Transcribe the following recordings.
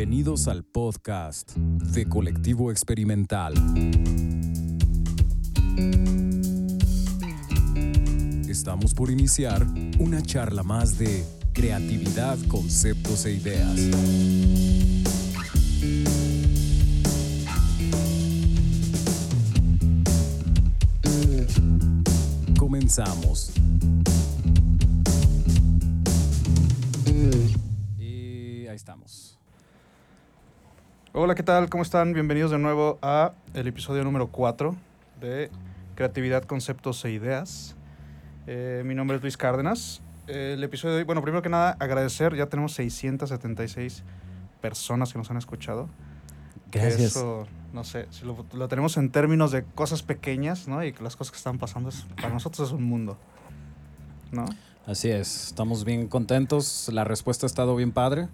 Bienvenidos al podcast de Colectivo Experimental. Estamos por iniciar una charla más de creatividad, conceptos e ideas. Comenzamos. Hola, ¿qué tal? ¿Cómo están? Bienvenidos de nuevo a el episodio número 4 de Creatividad, Conceptos e Ideas. Eh, mi nombre es Luis Cárdenas. Eh, el episodio de hoy, bueno, primero que nada, agradecer, ya tenemos 676 personas que nos han escuchado. Gracias. Eso, no sé, si lo, lo tenemos en términos de cosas pequeñas, ¿no? Y que las cosas que están pasando, es- para nosotros es un mundo, ¿no? Así es, estamos bien contentos. La respuesta ha estado bien padre.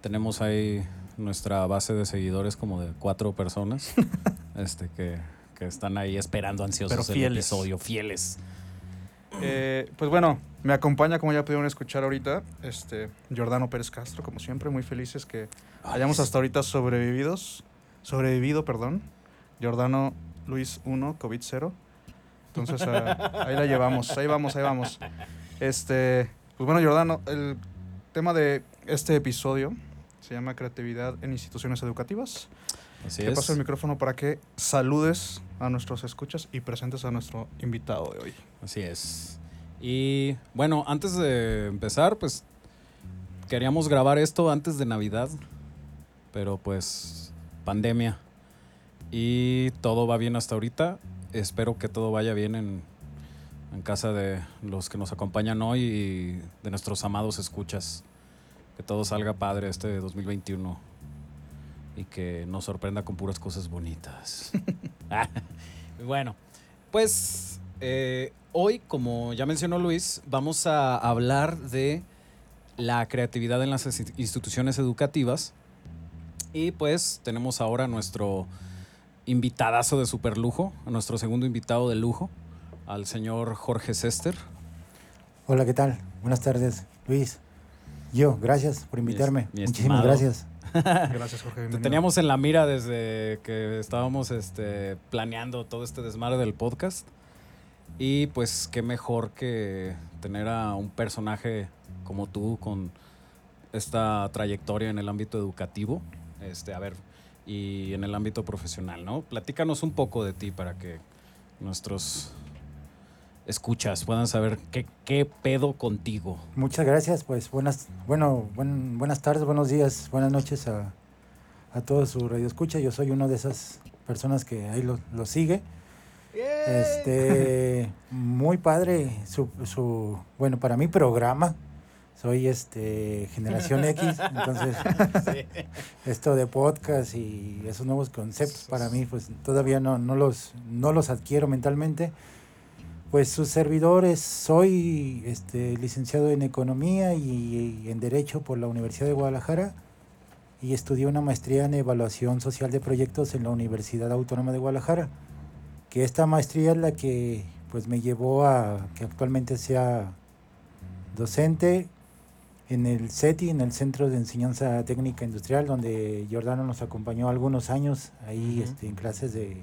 Tenemos ahí nuestra base de seguidores como de cuatro personas este, que, que están ahí esperando ansiosos Pero el episodio, fieles. Eh, pues bueno, me acompaña, como ya pudieron escuchar ahorita, este Jordano Pérez Castro, como siempre, muy felices que hayamos hasta ahorita sobrevividos, sobrevivido, perdón. Jordano Luis 1, COVID 0. Entonces ah, ahí la llevamos, ahí vamos, ahí vamos. Este, pues bueno, Jordano, el tema de este episodio se llama Creatividad en instituciones educativas. Así Te es. paso el micrófono para que saludes a nuestros escuchas y presentes a nuestro invitado de hoy. Así es. Y bueno, antes de empezar, pues queríamos grabar esto antes de Navidad, pero pues pandemia. Y todo va bien hasta ahorita. Espero que todo vaya bien en, en casa de los que nos acompañan hoy y de nuestros amados escuchas. Que todo salga padre este 2021 y que nos sorprenda con puras cosas bonitas. bueno, pues eh, hoy, como ya mencionó Luis, vamos a hablar de la creatividad en las ins- instituciones educativas. Y pues tenemos ahora a nuestro invitadazo de super lujo, a nuestro segundo invitado de lujo, al señor Jorge Sester. Hola, ¿qué tal? Buenas tardes, Luis. Yo, gracias por invitarme. mi Muchísimas gracias. Gracias, Jorge. Te teníamos en la mira desde que estábamos este, planeando todo este desmadre del podcast. Y pues qué mejor que tener a un personaje como tú con esta trayectoria en el ámbito educativo. Este, a ver, y en el ámbito profesional, ¿no? Platícanos un poco de ti para que nuestros escuchas puedan saber qué, qué pedo contigo. Muchas gracias. Pues buenas, bueno, buen- buenas tardes, buenos días, buenas noches a, a todos su radio escucha. Yo soy una de esas personas que ahí lo, lo sigue. Este, muy padre su, su, bueno, para mí programa. Soy este generación X, entonces esto de podcast y esos nuevos conceptos para mí pues todavía no, no los no los adquiero mentalmente pues sus servidores. Soy este licenciado en economía y, en derecho por la Universidad de Guadalajara y estudié una maestría en evaluación social de proyectos en la Universidad Autónoma de Guadalajara que esta maestría es la que pues me llevó a que actualmente sea docente en el CETI, en el Centro de Enseñanza Técnica Industrial, donde Jordano nos acompañó algunos años ahí este, en clases de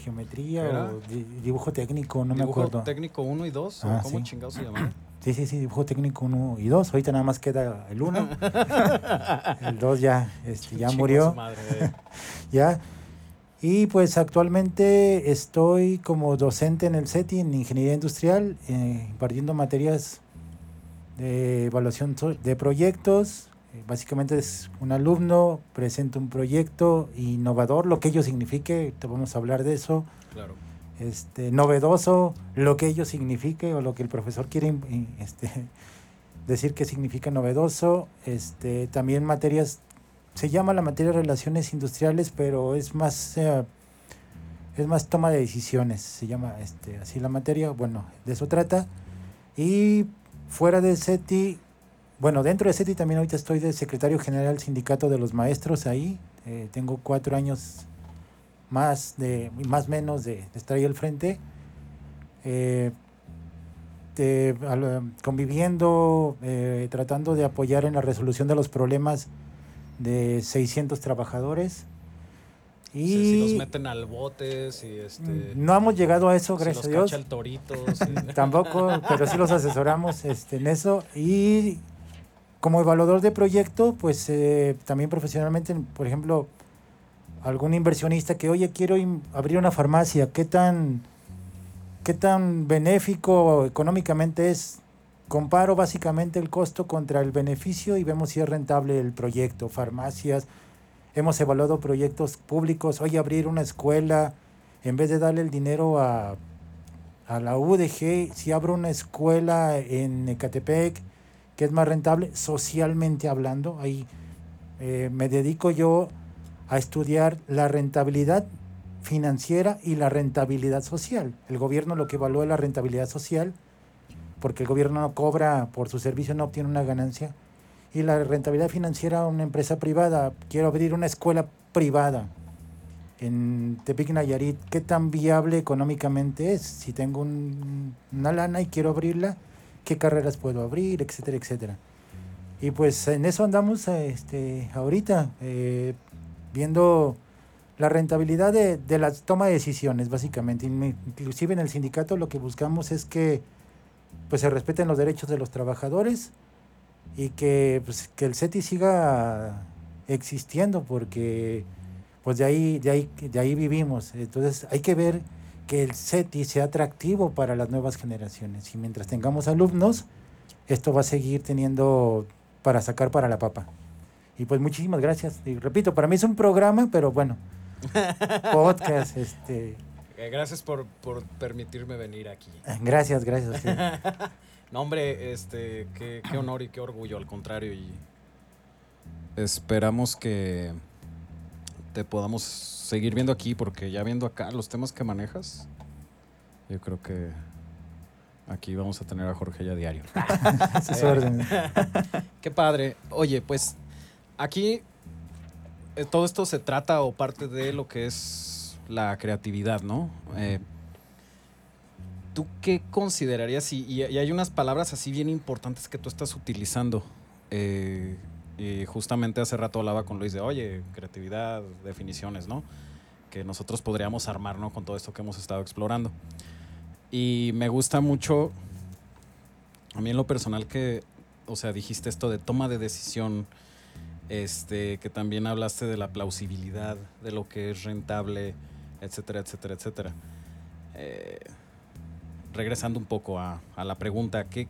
geometría ¿Era? o di- dibujo técnico, no me ¿Dibujo acuerdo. técnico 1 y 2? Ah, ¿Cómo sí. chingados se llamaban? Sí, sí, sí, dibujo técnico 1 y 2. Ahorita nada más queda el 1. el 2 ya, este, ya murió. madre, eh. Ya. Y pues actualmente estoy como docente en el CETI en Ingeniería Industrial, eh, impartiendo materias de evaluación de proyectos. Eh, Básicamente es un alumno, presenta un proyecto innovador, lo que ello signifique, te vamos a hablar de eso. Claro. Este, novedoso, lo que ello signifique o lo que el profesor quiere este, decir que significa novedoso. Este, también materias, se llama la materia de relaciones industriales, pero es más, eh, es más toma de decisiones, se llama este, así la materia, bueno, de eso trata. Y fuera de CETI, bueno, dentro de CETI también ahorita estoy de secretario general del sindicato de los maestros ahí, eh, tengo cuatro años más de más menos de, de estar ahí al frente. Eh, este, al- conviviendo, eh, tratando de apoyar en la resolución de los problemas de 600 trabajadores. Sí, Y si los meten al bote, si este. no hemos llegado a eso, si gracias los a Dios. cacha el torito. si- Tampoco, pero sí los asesoramos este, en eso. Y como evaluador de proyecto, pues eh, también profesionalmente, por ejemplo, algún inversionista que, oye, quiero abrir una farmacia, ¿qué tan, ¿qué tan benéfico económicamente es? Comparo básicamente el costo contra el beneficio y vemos si es rentable el proyecto. Farmacias, hemos evaluado proyectos públicos, oye, abrir una escuela, en vez de darle el dinero a, a la UDG, si abro una escuela en Ecatepec, que es más rentable socialmente hablando, ahí eh, me dedico yo a estudiar la rentabilidad financiera y la rentabilidad social. El gobierno lo que evalúa es la rentabilidad social, porque el gobierno no cobra por su servicio, no obtiene una ganancia. Y la rentabilidad financiera, una empresa privada, quiero abrir una escuela privada en Tepic Nayarit, ¿qué tan viable económicamente es? Si tengo un- una lana y quiero abrirla, ¿qué carreras puedo abrir? Etcétera, etcétera. Y pues en eso andamos este, ahorita, eh, viendo la rentabilidad de, de la toma de decisiones, básicamente. Inclusive en el sindicato lo que buscamos es que pues se respeten los derechos de los trabajadores y que, pues, que el CETI siga existiendo porque pues de ahí, de ahí, de ahí vivimos. Entonces hay que ver que el CETI sea atractivo para las nuevas generaciones. Y mientras tengamos alumnos, esto va a seguir teniendo para sacar para la papa. Y pues muchísimas gracias. Y repito, para mí es un programa, pero bueno, podcast, este, Eh, Gracias por, por permitirme venir aquí. gracias, gracias. usted. No, hombre, este, qué, qué honor y qué orgullo, al contrario. Y esperamos que te podamos seguir viendo aquí, porque ya viendo acá los temas que manejas, yo creo que aquí vamos a tener a Jorge ya diario. Qué padre. Oye, pues aquí eh, todo esto se trata o parte de lo que es la creatividad, ¿no? Eh, ¿Tú qué considerarías? Y, y- y hay unas palabras así bien importantes que tú estás utilizando. eh, y justamente hace rato hablaba con Luis de, oye, creatividad, definiciones, ¿no? Que nosotros podríamos armar, ¿no? Con todo esto que hemos estado explorando. Y me gusta mucho, a mí en lo personal, que, o sea, dijiste esto de toma de decisión, este, que también hablaste de la plausibilidad, de lo que es rentable, etcétera, etcétera, etcétera. Eh, regresando un poco a, a la pregunta, ¿qué,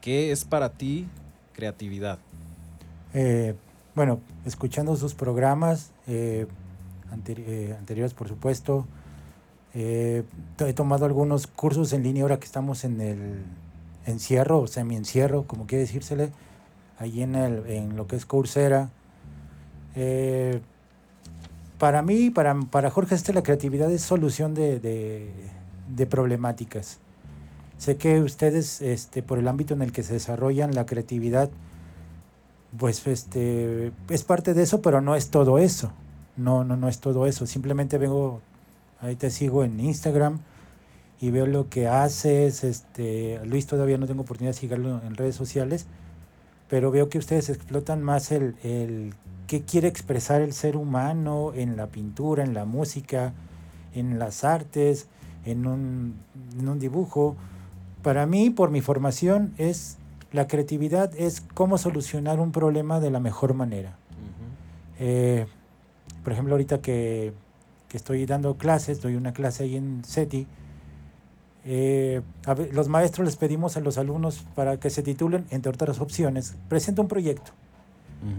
¿qué es para ti creatividad? Eh, bueno, escuchando sus programas, eh, eh, anteriores por supuesto, to- he tomado algunos cursos en línea ahora que estamos en el encierro o semi-encierro, como quiere decírsele, ahí en, el, en lo que es Coursera. Para mí, para, para Jorge Este, la creatividad es solución de, de- de problemáticas. Sé que ustedes, este, por el ámbito en el que se desarrollan la creatividad, pues este es parte de eso, pero no es todo eso. No, no, no es todo eso. Simplemente vengo, ahí te sigo en Instagram y veo lo que haces. Este, Luis todavía no tengo oportunidad de seguirlo en redes sociales, pero veo que ustedes explotan más el, el qué quiere expresar el ser humano en la pintura, en la música, en las artes, en un, en un dibujo. Para mí, por mi formación, es la creatividad es cómo solucionar un problema de la mejor manera. Eh, por ejemplo, ahorita que, que estoy dando clases, doy una clase ahí en SETI, eh, a los maestros les pedimos a los alumnos para que se titulen, entre otras opciones, presenta un proyecto.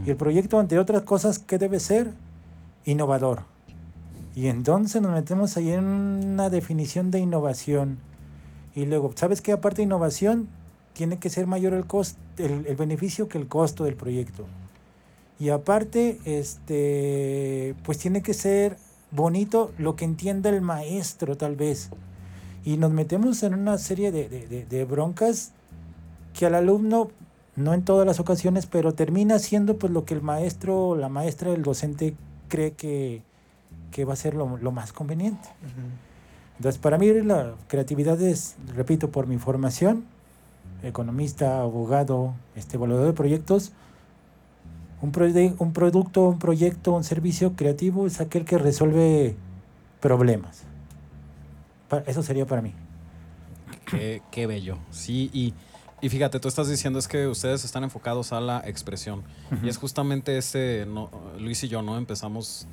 Y el proyecto, entre otras cosas, ¿qué debe ser? Innovador. Y entonces nos metemos ahí en una definición de innovación. Y luego, ¿sabes qué? Aparte de innovación, tiene que ser mayor el, cost, el, el beneficio que el costo del proyecto. Y aparte, este, pues tiene que ser bonito lo que entienda el maestro, tal vez. Y nos metemos en una serie de, de- de- de broncas que al alumno, no en todas las ocasiones, pero termina siendo pues lo que el maestro o la maestra, el docente cree que, que va a ser lo, lo más conveniente. Entonces, para mí la creatividad es, repito, por mi formación, economista, abogado, este, evaluador de proyectos, un, un producto, un proyecto, un servicio creativo es aquel que resuelve problemas. eso sería para mí. Qué, bello. Sí, y, y, fíjate, tú estás diciendo es que ustedes están enfocados a la expresión. Y es justamente ese, no, Luis y yo, ¿no? Empezamos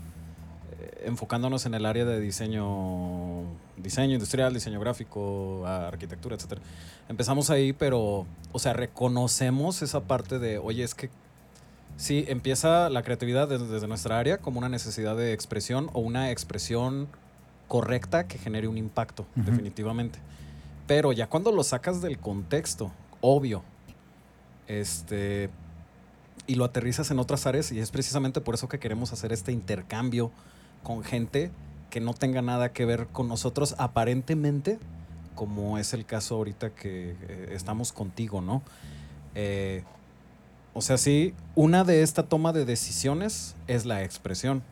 eh, enfocándonos en el área de diseño, diseño industrial, diseño gráfico, arquitectura, etcétera. Empezamos ahí, pero, o sea, reconocemos esa parte de, oye, es que sí, empieza la creatividad desde, nuestra área como una necesidad de expresión o una expresión correcta que genere un impacto, definitivamente. Pero ya cuando lo sacas del contexto, obvio, este, y lo aterrizas en otras áreas, y es precisamente por eso que queremos hacer este intercambio con gente que no tenga nada que ver con nosotros aparentemente, como es el caso ahorita que eh, estamos contigo, ¿no? Eh, o sea, sí, una de esta toma de decisiones es la expresión,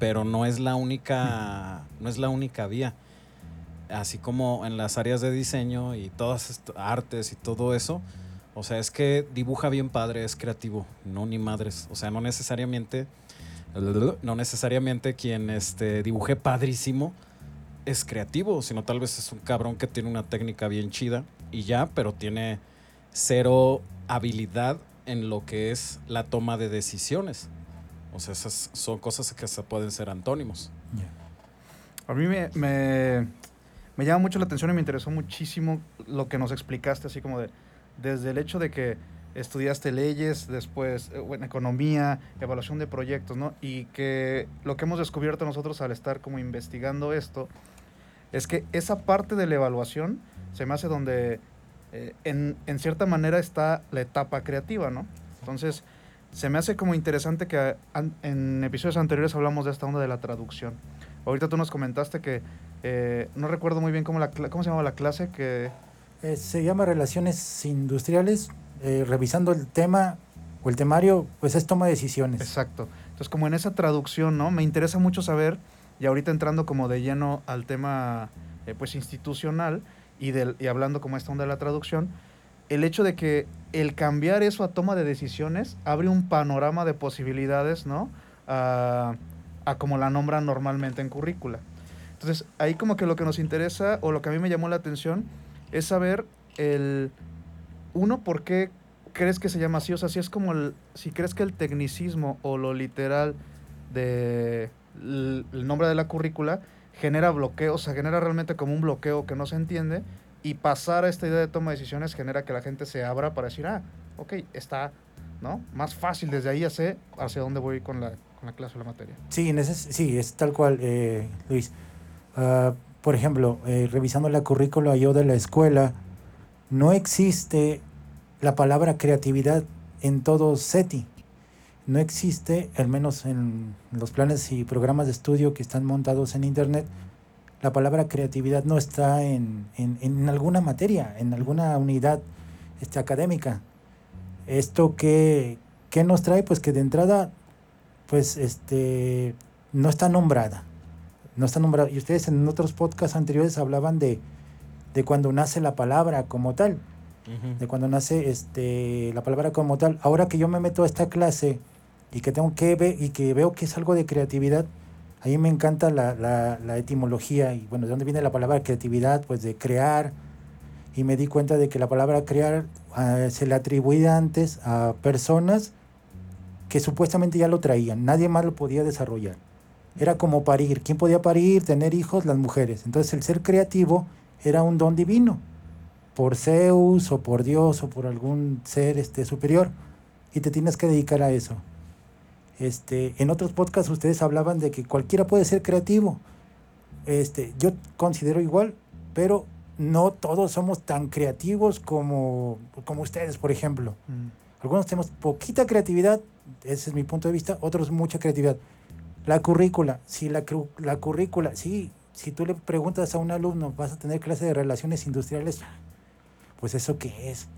pero no es la única, no es la única vía. Así como en las áreas de diseño y todas estas artes y todo eso, o sea, es que dibuja bien padre, es creativo, no ni madres. O sea, no necesariamente, no necesariamente quien este, dibuje padrísimo es creativo, sino tal vez es un cabrón que tiene una técnica bien chida y ya, pero tiene cero habilidad en lo que es la toma de decisiones. O sea, esas son cosas que se pueden ser antónimos. A mí me, me, me, llama mucho la atención y me interesó muchísimo lo que nos explicaste, así como de, desde el hecho de que estudiaste leyes, después eh, en economía, evaluación de proyectos, ¿no? Y que lo que hemos descubierto nosotros al estar como investigando esto es que esa parte de la evaluación se me hace donde eh, en, en, cierta manera está la etapa creativa, ¿no? Entonces, se me hace como interesante que en episodios anteriores hablamos de esta onda de la traducción. Ahorita tú nos comentaste que, eh, no recuerdo muy bien cómo, la, cómo se llamaba la clase, que... Se llama Relaciones Industriales, revisando el tema o el temario, pues es toma de decisiones. Exacto. Entonces, como en esa traducción, ¿no? Me interesa mucho saber, y ahorita entrando como de lleno al tema, pues, institucional, y, del, y hablando como esta onda de la traducción, el hecho de que el cambiar eso a toma de decisiones abre un panorama de posibilidades, ¿no? A, a como la nombran normalmente en currícula. Entonces, ahí como que lo que nos interesa o lo que a mí me llamó la atención es saber el, uno, por qué crees que se llama así, o sea, si es como el, si crees que el tecnicismo o lo literal de el nombre de la currícula genera bloqueo, o sea, genera realmente como un bloqueo que no se entiende y pasar a esta idea de toma de decisiones genera que la gente se abra para decir, ah, ok, está, ¿no? Más fácil desde ahí ya sé hacia dónde voy con la, con la clase o la materia. Sí, en ese, sí, es tal cual, eh, Luis. Uh, por ejemplo, eh, revisando la currícula yo de la escuela, no existe la palabra creatividad en todo SETI no existe, al menos en los planes y programas de estudio que están montados en Internet, la palabra creatividad no está en, en, alguna materia, en alguna unidad este, académica. ¿Esto qué, nos trae? Pues que de entrada, pues este, no está nombrada. No está nombrada. Y ustedes en otros podcasts anteriores hablaban de, de cuando nace la palabra como tal. De cuando nace este, la palabra como tal. Ahora que yo me meto a esta clase y que tengo que ver y que veo que es algo de creatividad, a mí me encanta la, la, la, etimología y bueno, ¿de dónde viene la palabra creatividad? Pues de crear y me di cuenta de que la palabra crear ah, se le atribuía antes a personas que supuestamente ya lo traían, nadie más lo podía desarrollar. Era como parir, ¿quién podía parir? Tener hijos, las mujeres. Entonces el ser creativo era un don divino, por Zeus o por Dios o por algún ser este, superior, y te tienes que dedicar a eso. Este, en otros podcasts ustedes hablaban de que cualquiera puede ser creativo. Este, yo considero igual, pero no todos somos tan creativos como, como ustedes, por ejemplo. Mm. Algunos tenemos poquita creatividad, ese es mi punto de vista, otros mucha creatividad. La currícula, si la, la currícula, sí, si tú le preguntas a un alumno, vas a tener clase de relaciones industriales, pues eso qué es.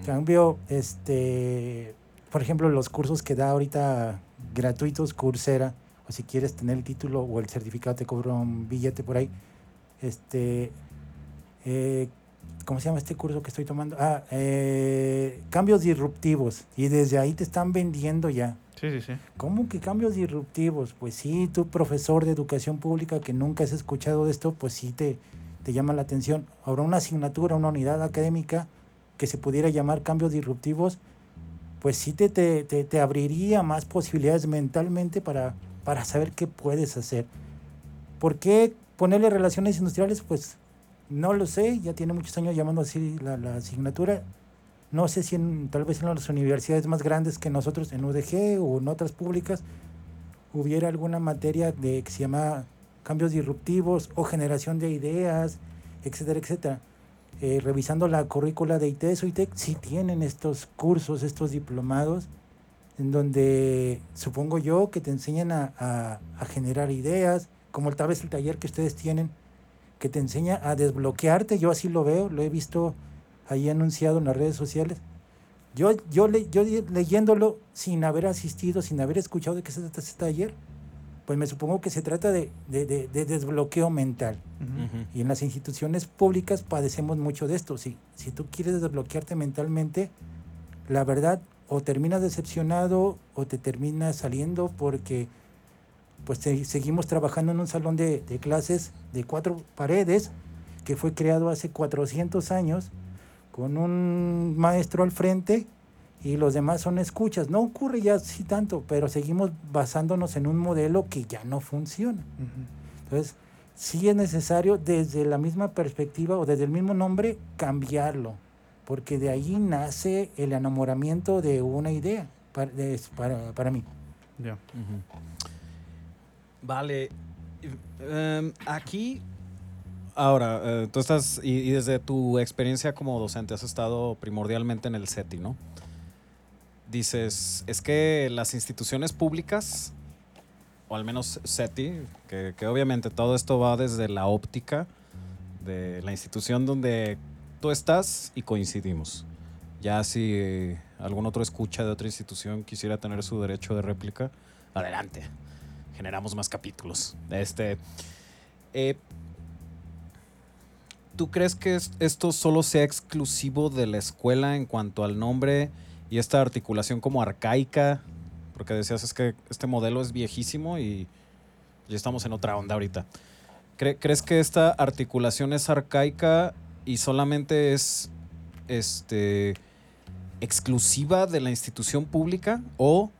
En cambio, este, por ejemplo, los cursos que da ahorita gratuitos Coursera, o si quieres tener el título o el certificado te cobra un billete por ahí, este, eh, ¿cómo se llama este curso que estoy tomando? Ah, eh, cambios disruptivos. Y desde ahí te están vendiendo ya. Sí, sí, sí. ¿Cómo que cambios disruptivos? Pues sí, tú profesor de educación pública que nunca has escuchado de esto, pues sí te, te llama la atención. Ahora una asignatura, una unidad académica que se pudiera llamar cambios disruptivos, pues sí te, te, te, te abriría más posibilidades mentalmente para, para saber qué puedes hacer. ¿Por qué ponerle relaciones industriales? Pues no lo sé, ya tiene muchos años llamando así la, la asignatura. No sé si en, tal vez en las universidades más grandes que nosotros, en UDG o en otras públicas, hubiera alguna materia de que se llama cambios disruptivos o generación de ideas, etcétera, etcétera. Eh, revisando la currícula de ITES o ITEC, sí tienen estos cursos, estos diplomados, en donde supongo yo que te enseñan a, a, a generar ideas, como tal vez el taller que ustedes tienen, que te enseña a desbloquearte, yo así lo veo, lo he visto ahí anunciado en las redes sociales. Yo, yo, le, yo leyéndolo sin haber asistido, sin haber escuchado de qué se trata ese taller, pues me supongo que se trata de, de, de, de desbloqueo mental. Y en las instituciones públicas padecemos mucho de esto. Si, si tú quieres desbloquearte mentalmente, la verdad, o terminas decepcionado o te terminas saliendo porque pues seguimos trabajando en un salón de, de clases de cuatro paredes que fue creado hace 400 años con un maestro al frente y los demás son escuchas. No ocurre ya así tanto, pero seguimos basándonos en un modelo que ya no funciona. Entonces, sí es necesario desde la misma perspectiva o desde el mismo nombre cambiarlo, porque de ahí nace el enamoramiento de una idea para, de- para, para mí. Ya. Ujú. Vale. Em, aquí, ahora, eh, tú estás, y, desde tu experiencia como docente, has estado primordialmente en el CETI, ¿no? Dices, es que las instituciones públicas, o al menos CETI, que, que obviamente todo esto va desde la óptica de la institución donde tú estás y coincidimos. Ya si algún otro escucha de otra institución quisiera tener su derecho de réplica, adelante. Generamos más capítulos. Este, eh, ¿Tú crees que es- esto solo sea exclusivo de la escuela en cuanto al nombre y esta articulación como arcaica? Porque decías es que este modelo es viejísimo y ya estamos en otra onda ahorita. ¿Cre- ¿Crees que esta articulación es arcaica y solamente es este, exclusiva de la institución pública? ¿O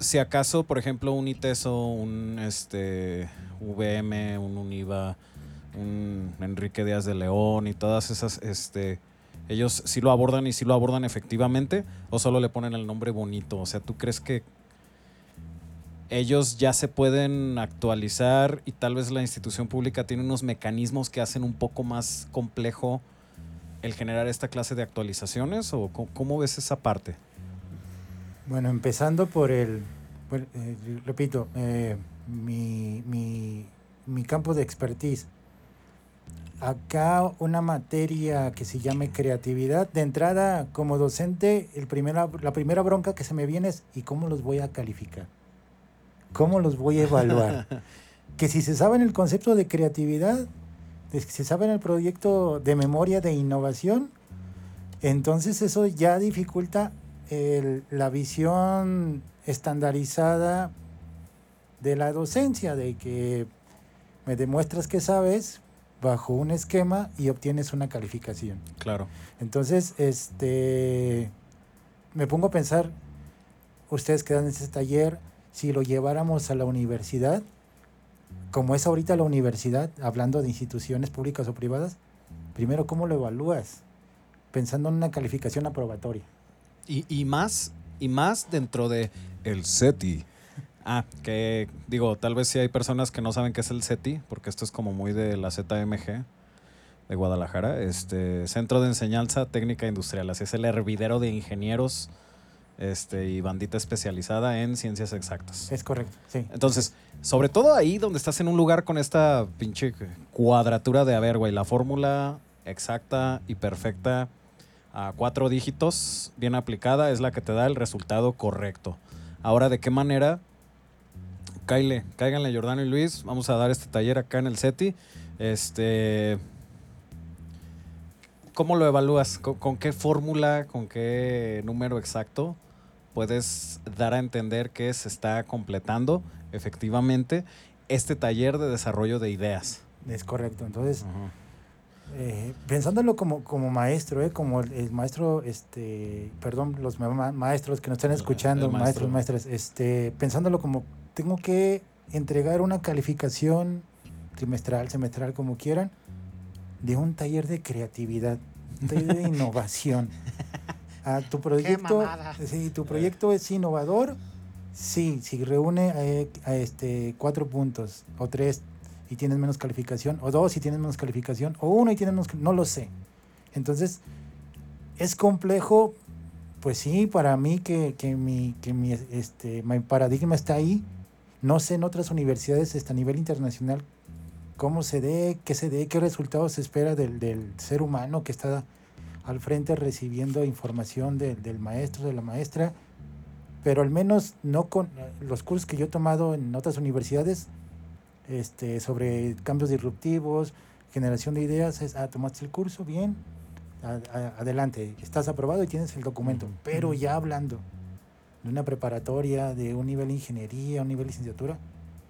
si acaso, por ejemplo, un ITESO, un este, VM, un UNIVA, un Enrique Díaz de León y todas esas, este, ellos sí lo abordan y sí lo abordan efectivamente o solo le ponen el nombre bonito? O sea, ¿tú crees que ellos ya se pueden actualizar y tal vez la institución pública tiene unos mecanismos que hacen un poco más complejo el generar esta clase de actualizaciones o cómo, ves esa parte? Bueno, empezando por el, por, eh, repito, eh, mi, mi, mi campo de expertise. Acá una materia que se llame creatividad. De entrada, como docente, el primera, la primera bronca que se me viene es ¿y cómo los voy a calificar? ¿Cómo los voy a evaluar? que si se sabe en el concepto de creatividad, que se sabe en el proyecto de memoria de innovación, entonces eso ya dificulta el- la visión estandarizada de la docencia, de que me demuestras que sabes bajo un esquema y obtienes una calificación. Claro. Entonces, este, me pongo a pensar, ustedes que dan ese taller, si lo lleváramos a la universidad, como es ahorita la universidad, hablando de instituciones públicas o privadas, primero, ¿cómo lo evalúas? Pensando en una calificación aprobatoria. Y, y más, y más dentro de el SETI. Ah, que digo, tal vez si hay personas que no saben qué es el SETI, porque esto es como muy de la ZMG de Guadalajara, este Centro de Enseñanza Técnica Industrial, así es el hervidero de ingenieros este, y bandita especializada en ciencias exactas. Es correcto, sí. Entonces, sobre todo ahí donde estás en un lugar con esta pinche cuadratura de, a ver, güey, la fórmula exacta y perfecta a cuatro dígitos, bien aplicada, es la que te da el resultado correcto. Ahora, ¿de qué manera Cáile, cáiganle Jordano y Luis. Vamos a dar este taller acá en el SETI. Este. ¿Cómo lo evalúas? ¿Con, con qué fórmula, con qué número exacto puedes dar a entender que se está completando efectivamente este taller de desarrollo de ideas? Es correcto. Entonces. Eh, pensándolo como, como maestro, eh, como el, el maestro, este, perdón, los ma- ma- maestros que nos están escuchando, maestro. maestros, maestras, este, pensándolo como tengo que entregar una calificación trimestral, semestral, como quieran, de un taller de creatividad, un taller de innovación. Ah, tu proyecto, sí, tu proyecto es innovador, sí, si reúne eh, a este cuatro puntos o tres y tienes menos calificación, o dos y tienes menos calificación, o uno y tienes menos, no lo sé. Entonces, es complejo, pues sí, para mí que, que mi, que mi, este, mi paradigma está ahí. No sé en otras universidades este, a nivel internacional cómo se dé, qué se dé, qué resultados se espera del, del ser humano que está al frente recibiendo información de- del maestro, de la maestra, pero al menos no con los cursos que yo he tomado en otras universidades este, sobre cambios disruptivos, generación de ideas, es, ah, tomaste el curso, bien, a- a- adelante, estás aprobado y tienes el documento, pero ya hablando de una preparatoria, de un nivel de ingeniería, un nivel de licenciatura,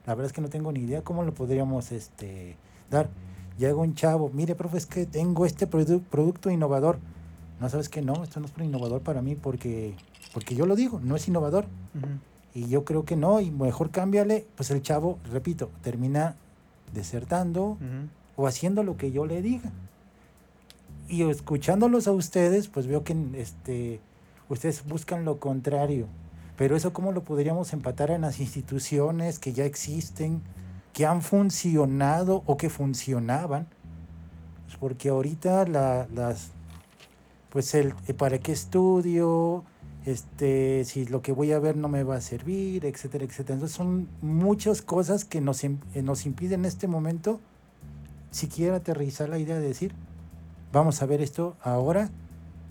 la verdad es que no tengo ni idea cómo lo podríamos este, dar. Llega un chavo, mire, profe, es que tengo este produ- producto innovador. No sabes que no, esto no es innovador para mí porque, porque yo lo digo, no es innovador. Y yo creo que no, y mejor cámbiale. Pues el chavo, repito, termina desertando o haciendo lo que yo le diga. Y escuchándolos a ustedes, pues veo que este, ustedes buscan lo contrario. Pero eso cómo lo podríamos empatar en las instituciones que ya existen, que han funcionado o que funcionaban. Pues porque ahorita la- las, pues el, eh, para qué estudio, este, si lo que voy a ver no me va a servir, etcétera, etcétera. Entonces son muchas cosas que nos, eh, nos impiden en este momento siquiera aterrizar la idea de decir, vamos a ver esto ahora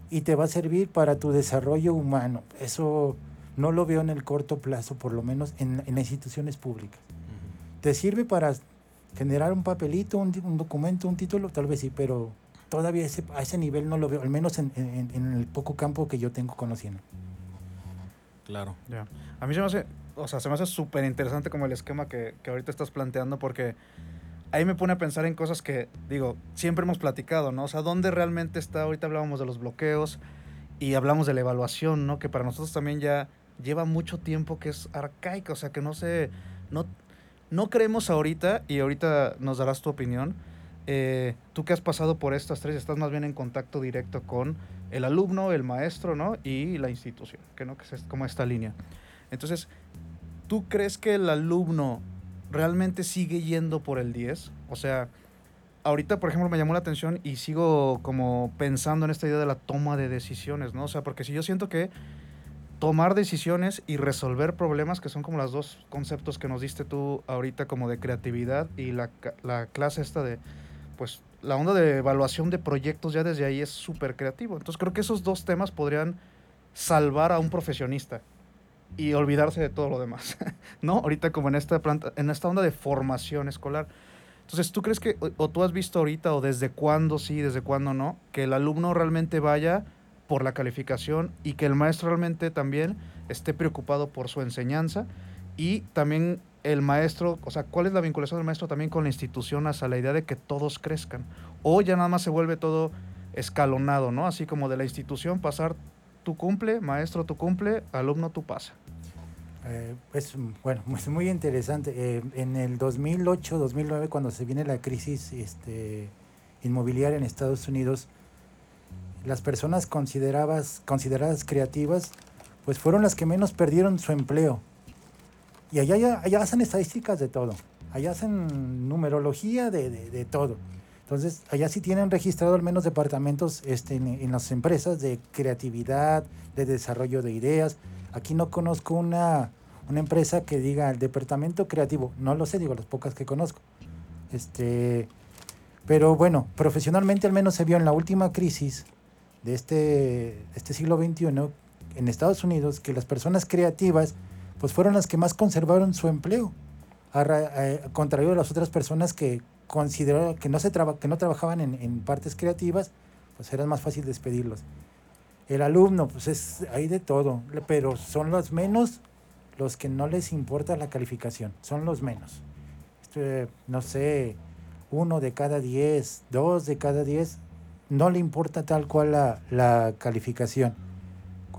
y te va a servir para tu desarrollo humano. Eso no lo veo en el corto plazo, por lo menos en, en las instituciones públicas. ¿Te sirve para generar un papelito, un, un documento, un título? Tal vez sí, pero todavía ese, a ese nivel no lo veo, al menos en, en- en el poco campo que yo tengo conociendo. Claro. Ya. A mí se me hace, o sea, se me hace súper interesante como el esquema que, que ahorita estás planteando porque ahí me pone a pensar en cosas que, digo, siempre hemos platicado, ¿no? O sea, ¿dónde realmente está? Ahorita hablábamos de los bloqueos y hablamos de la evaluación, ¿no? Que para nosotros también ya lleva mucho tiempo que es arcaica, o sea, que no se, no, no creemos ahorita, y ahorita nos darás tu opinión, eh, tú que has pasado por estas tres, estás más bien en contacto directo con el alumno, el maestro, ¿no? Y la institución, que no, que es como esta línea. Entonces, ¿tú crees que el alumno realmente sigue yendo por el 10? O sea, ahorita, por ejemplo, me llamó la atención y sigo como pensando en esta idea de la toma de decisiones, ¿no? O sea, porque si yo siento que tomar decisiones y resolver problemas, que son como los dos conceptos que nos diste tú ahorita como de creatividad y la, la clase esta de, pues, la onda de evaluación de proyectos ya desde ahí es súper creativo. Entonces creo que esos dos temas podrían salvar a un profesionista y olvidarse de todo lo demás, ¿no? Ahorita como en esta planta, en esta onda de formación escolar. Entonces, ¿tú crees que, o, o tú has visto ahorita, o desde cuándo sí, desde cuándo no, que el alumno realmente vaya por la calificación y que el maestro realmente también esté preocupado por su enseñanza y también el maestro, o sea, ¿cuál es la vinculación del maestro también con la institución hasta la idea de que todos crezcan? O ya nada más se vuelve todo escalonado, ¿no? Así como de la institución pasar, tú cumple, maestro, tú cumple, alumno, tú pasa. Eh, es mm, bueno, es muy interesante. Eh, en el 2008, 2009, cuando se viene la crisis este, inmobiliaria en Estados Unidos, las personas consideradas, consideradas creativas, pues fueron las que menos perdieron su empleo. Y allá, allá hacen estadísticas de todo, allá hacen numerología de, de- de todo. Entonces, allá sí tienen registrado al menos departamentos este, en, en las empresas de creatividad, de desarrollo de ideas. Aquí no conozco una, una empresa que diga el departamento creativo. No lo sé, digo, las pocas que conozco. Este, pero bueno, profesionalmente al menos se vio en la última crisis de este, este siglo XXI en Estados Unidos que las personas creativas pues fueron las que más conservaron su empleo. a eh, contrario a las otras personas que consideraban que no, se que no trabajaban en, en partes creativas, pues era más fácil despedirlos. El alumno, pues es, hay de todo, pero son los menos los que no les importa la calificación, son los menos. Este, no sé, uno de cada diez, dos de cada diez, no le importa tal cual la, la calificación.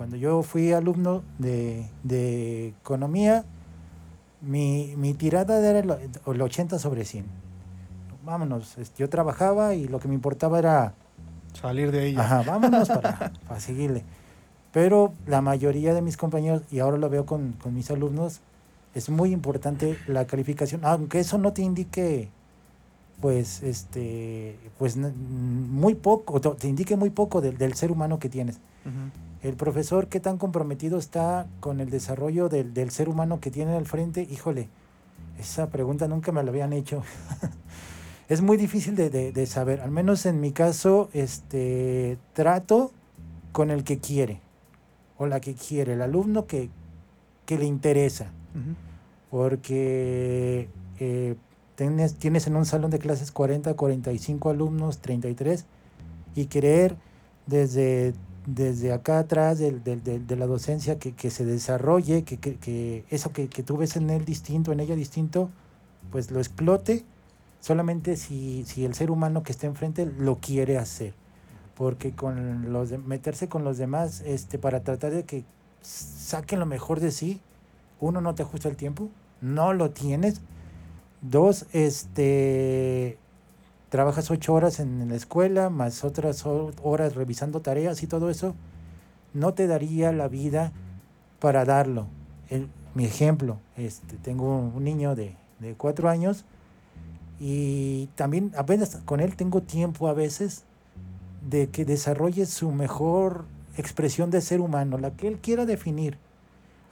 Cuando yo fui alumno de, de economía, mi, mi tirada era el, el 80 sobre 100. Vámonos, este, yo trabajaba y lo que me importaba era Salir de ella. Ajá, vámonos para, para seguirle. Pero la mayoría de mis compañeros, y ahora lo veo con, con mis alumnos, es muy importante la calificación, aunque eso no te indique, pues, este, pues muy poco, te indique muy poco del, del ser humano que tienes. Ujú. El profesor, qué tan comprometido está con el desarrollo del, del ser humano que tiene al frente, híjole, esa pregunta nunca me la habían hecho. es muy difícil de, de- de saber, al menos en mi caso, este, trato con el que quiere, o la que quiere, el alumno que, que le interesa, porque eh, tienes, tienes en un salón de clases 40, 45 alumnos, 33, y querer desde, desde acá atrás del- del- del- de la docencia que, que se desarrolle, que, que- que eso que, que tú ves en él distinto, en ella distinto, pues lo explote solamente si, si el ser humano que está enfrente lo quiere hacer. Porque con los de- meterse con los demás este, para tratar de que saquen lo mejor de sí, uno no te ajusta el tiempo, no lo tienes. Dos, este trabajas ocho horas en la escuela, más otras ho- horas revisando tareas y todo eso, no te daría la vida para darlo. El- mi ejemplo, este, tengo un niño de, de cuatro años y también apenas con él tengo tiempo a veces de que desarrolle su mejor expresión de ser humano, la que él quiera definir.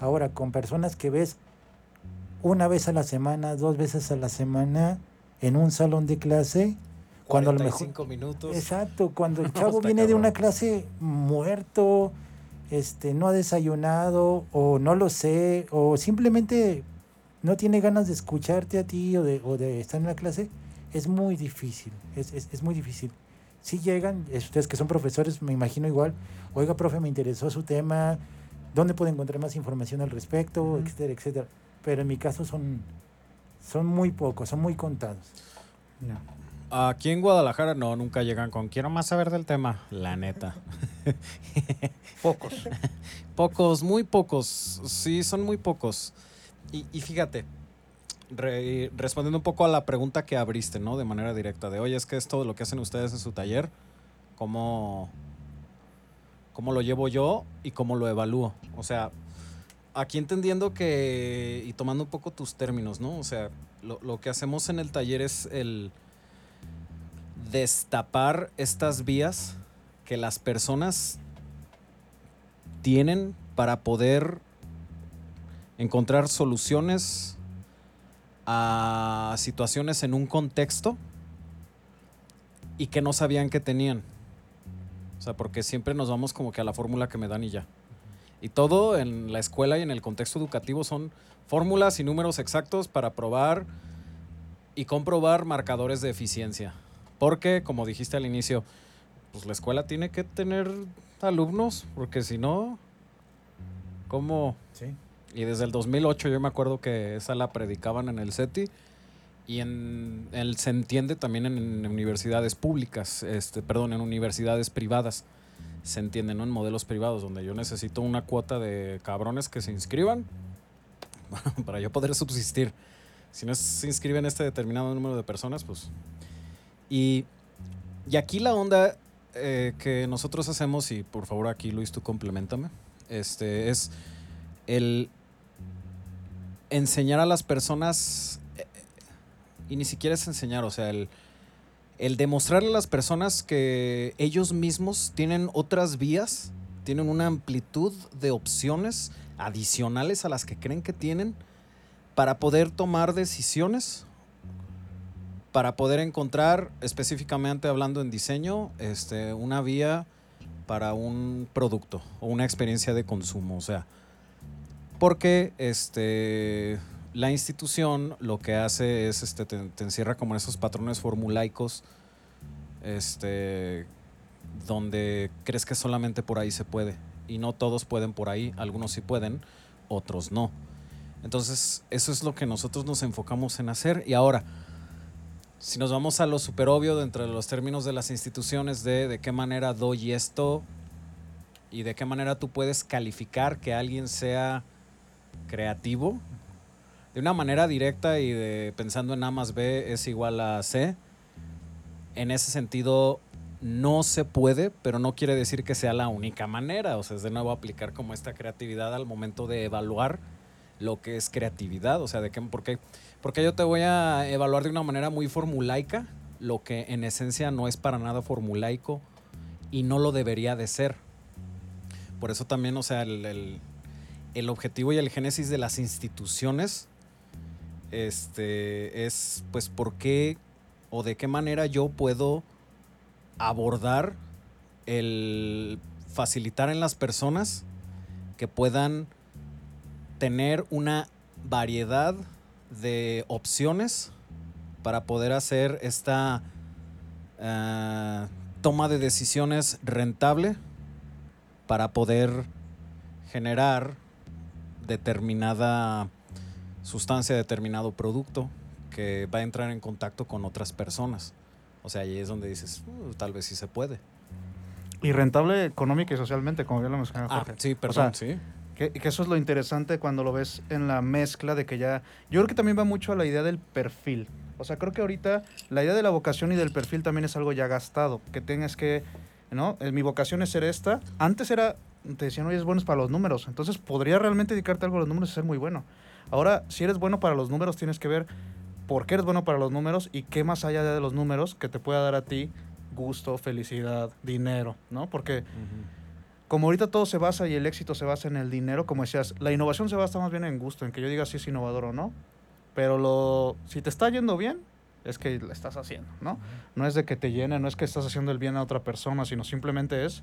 Ahora, con personas que ves una vez a la semana, dos veces a la semana, en un salón de clase, cuando a lo mejor... 45 minutos. Exacto, cuando el chavo viene de una clase muerto, este, no ha desayunado, o no lo sé, o simplemente no tiene ganas de escucharte a ti o de, o de estar en la clase, es muy difícil, es, es, es muy difícil. Si llegan, es- ustedes que son profesores, me imagino igual, oiga, profe, me interesó su tema, ¿dónde puedo encontrar más información al respecto? Etcétera, etcétera. Pero en mi caso son, son muy pocos, son muy contados. Ya. Aquí en Guadalajara no, nunca llegan con quiero más saber del tema, la neta. Pocos. Pocos, muy pocos. Sí, son muy pocos. Y, y fíjate, re- respondiendo un poco a la pregunta que abriste, ¿no? De manera directa, de oye, es que es todo lo que hacen ustedes en su taller, ¿cómo, cómo lo llevo yo y cómo lo evalúo? O sea, aquí entendiendo que, y tomando un poco tus términos, ¿no? O sea, lo, lo que hacemos en el taller es el destapar estas vías que las personas tienen para poder encontrar soluciones a situaciones en un contexto y que no sabían que tenían. O sea, porque siempre nos vamos como que a la fórmula que me dan y ya. Y todo en la escuela y en el contexto educativo son fórmulas y números exactos para probar y comprobar marcadores de eficiencia. Porque, como dijiste al inicio, pues la escuela tiene que tener alumnos, porque si no, ¿cómo? Sí. Y desde el 2008 yo me acuerdo que esa la predicaban en el CETI y en el se entiende también en, en universidades públicas, este, perdón, en universidades privadas. Se entiende, ¿no? En modelos privados, donde yo necesito una cuota de cabrones que se inscriban para yo poder subsistir. Si no se inscriben este determinado número de personas, pues... Y, y aquí la onda eh, que nosotros hacemos, y por favor aquí Luis, tú complementame, este, es el enseñar a las personas, eh, y ni siquiera es enseñar, o sea, el, el demostrarle a las personas que ellos mismos tienen otras vías, tienen una amplitud de opciones adicionales a las que creen que tienen para poder tomar decisiones, para poder encontrar, específicamente hablando en diseño, este, una vía para un producto o una experiencia de consumo. O sea, porque este, la institución lo que hace es, este, te, encierra como en esos patrones formulaicos, este, donde crees que solamente por ahí se puede. Y no todos pueden por ahí, algunos sí pueden, otros no. Entonces, eso es lo que nosotros nos enfocamos en hacer. Y ahora, si nos vamos a lo super obvio dentro de los términos de las instituciones de de qué manera doy esto y de qué manera tú puedes calificar que alguien sea creativo, de una manera directa y de pensando en A más B es igual a C, en ese sentido no se puede, pero no quiere decir que sea la única manera. O sea, es de nuevo aplicar como esta creatividad al momento de evaluar lo que es creatividad. O sea, de qué, por qué, porque yo te voy a evaluar de una manera muy formulaica, lo que en esencia no es para nada formulaico y no lo debería de ser. Por eso también, o sea, el, el- objetivo y el génesis de las instituciones este, es, pues, por qué o de qué manera yo puedo abordar el facilitar en las personas que puedan tener una variedad de opciones para poder hacer esta ah, toma de decisiones rentable para poder generar determinada sustancia, determinado producto que va a entrar en contacto con otras personas. O sea, ahí es donde dices, "Uh, tal vez sí se puede. Y rentable económica y socialmente, como bien lo mencionaba Ah, sí, O perdón, sea, sí. Que, eso es lo interesante cuando lo ves en la mezcla de que ya... Yo creo que también va mucho a la idea del perfil. O sea, creo que ahorita la idea de la vocación y del perfil también es algo ya gastado. Que tengas que, ¿no? Eh, Mi vocación es ser esta. Antes era, te decían, oye, es bueno para los números. Entonces, podría realmente dedicarte algo a los números y ser muy bueno. Ahora, si eres bueno para los números, tienes que ver por qué eres bueno para los números y qué más allá de los números que te pueda dar a ti gusto, felicidad, dinero, ¿no? Porque como ahorita todo se basa y el éxito se basa en el dinero, como decías, la innovación se basa más bien en gusto, en que yo diga si es innovador o no. Pero lo, si te está yendo bien, es que la estás haciendo, ¿no? No es de que te llene, no es que estás haciendo el bien a otra persona, sino simplemente es,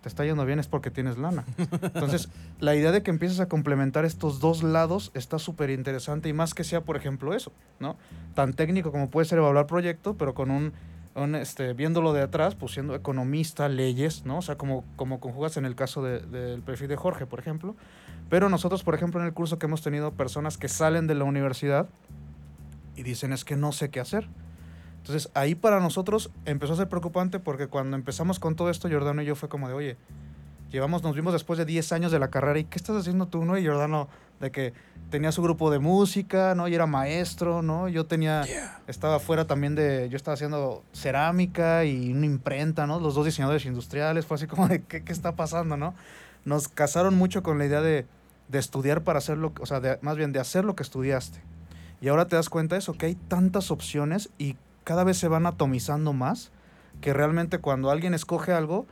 te está yendo bien es porque tienes lana. Entonces, la idea de que empieces a complementar estos dos lados está súper interesante y más que sea, por ejemplo, eso, ¿no? Tan técnico como puede ser evaluar proyecto, pero con un, un, este, viéndolo de atrás, pues siendo economista, leyes, ¿no? O sea, como, como conjugas en el caso de- del perfil de Jorge, por ejemplo. Pero nosotros, por ejemplo, en el curso que hemos tenido personas que salen de la universidad y dicen es que no sé qué hacer. Entonces ahí para nosotros empezó a ser preocupante porque cuando empezamos con todo esto, Jordano y yo fue como de, oye, llevamos, nos vimos después de 10 años de la carrera y ¿qué estás haciendo tú, no? Y Jordano, de que tenía su grupo de música, ¿no? Y era maestro, ¿no? Yo tenía, estaba fuera también de, yo estaba haciendo cerámica y una imprenta, ¿no? Los dos diseñadores industriales, fue así como de, ¿qué, qué está pasando, no? Nos casaron mucho con la idea de, de estudiar para hacer lo o sea, de- más bien de hacer lo que estudiaste. Y ahora te das cuenta de eso, que hay tantas opciones y cada vez se van atomizando más, que realmente cuando alguien escoge algo,